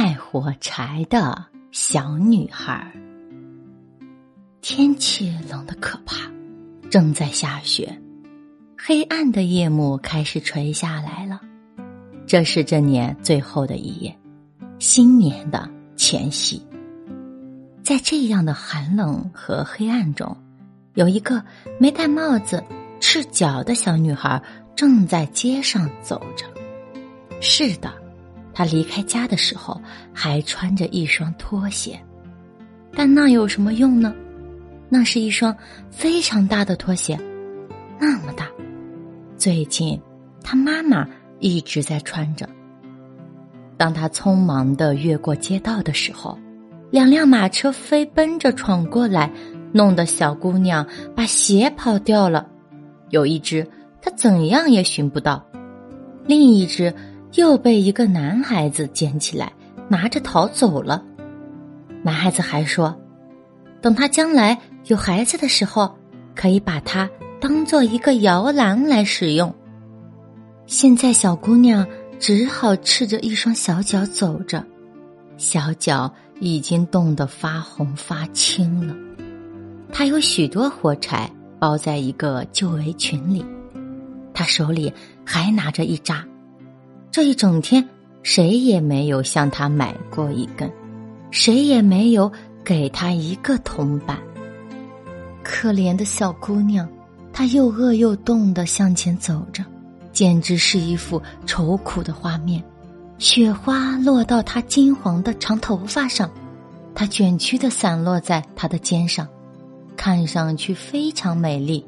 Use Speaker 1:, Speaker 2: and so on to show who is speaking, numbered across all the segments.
Speaker 1: 卖火柴的小女孩。天气冷得可怕，正在下雪，黑暗的夜幕开始垂下来了。这是这年最后的一夜，新年的前夕。在这样的寒冷和黑暗中，有一个没戴帽子、赤脚的小女孩正在街上走着。是的，她离开家的时候还穿着一双拖鞋，但那有什么用呢？那是一双非常大的拖鞋，那么大。最近，她妈妈一直在穿着。当她匆忙的越过街道的时候。两辆马车飞奔着闯过来，弄得小姑娘把鞋跑掉了。有一只她怎样也寻不到，另一只又被一个男孩子捡起来，拿着逃走了。男孩子还说，等他将来有孩子的时候，可以把它当做一个摇篮来使用。现在小姑娘只好赤着一双小脚走着，小脚。已经冻得发红发青了。他有许多火柴包在一个旧围裙里，他手里还拿着一扎。这一整天，谁也没有向他买过一根，谁也没有给他一个铜板。可怜的小姑娘，她又饿又冻的向前走着，简直是一幅愁苦的画面。雪花落到她金黄的长头发上，她卷曲的散落在她的肩上，看上去非常美丽。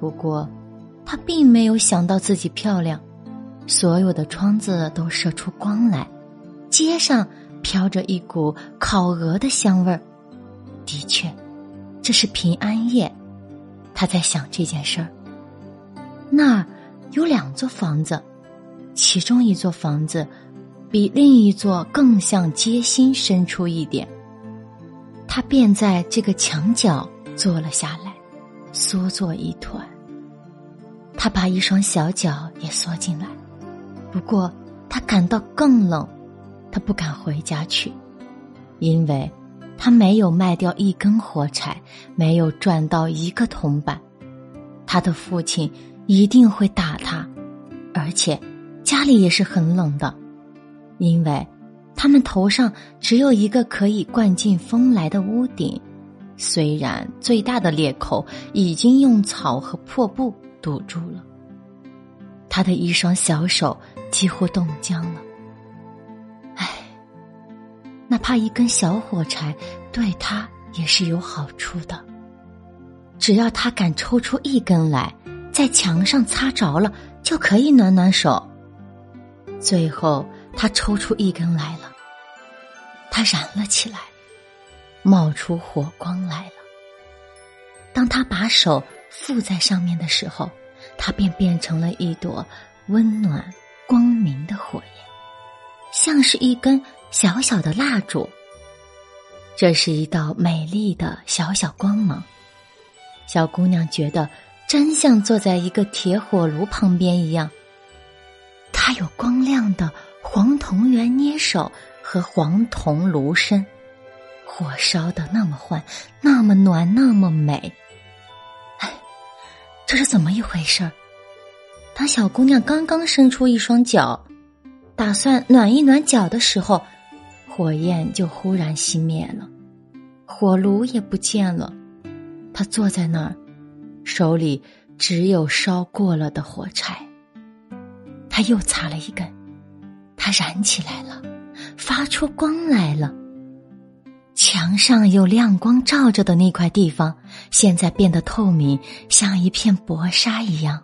Speaker 1: 不过，她并没有想到自己漂亮。所有的窗子都射出光来，街上飘着一股烤鹅的香味儿。的确，这是平安夜。他在想这件事儿。那儿有两座房子。其中一座房子，比另一座更向街心伸出一点。他便在这个墙角坐了下来，缩作一团。他把一双小脚也缩进来，不过他感到更冷，他不敢回家去，因为他没有卖掉一根火柴，没有赚到一个铜板。他的父亲一定会打他，而且。家里也是很冷的，因为他们头上只有一个可以灌进风来的屋顶，虽然最大的裂口已经用草和破布堵住了。他的一双小手几乎冻僵了。唉，哪怕一根小火柴对他也是有好处的，只要他敢抽出一根来，在墙上擦着了，就可以暖暖手。最后，他抽出一根来了，它燃了起来，冒出火光来了。当他把手附在上面的时候，它便变成了一朵温暖光明的火焰，像是一根小小的蜡烛。这是一道美丽的小小光芒。小姑娘觉得真像坐在一个铁火炉旁边一样。它有光亮的黄铜圆捏手和黄铜炉身，火烧的那么欢，那么暖，那么美。这是怎么一回事儿？当小姑娘刚刚伸出一双脚，打算暖一暖脚的时候，火焰就忽然熄灭了，火炉也不见了。她坐在那儿，手里只有烧过了的火柴。他又擦了一根，它燃起来了，发出光来了。墙上有亮光照着的那块地方，现在变得透明，像一片薄纱一样。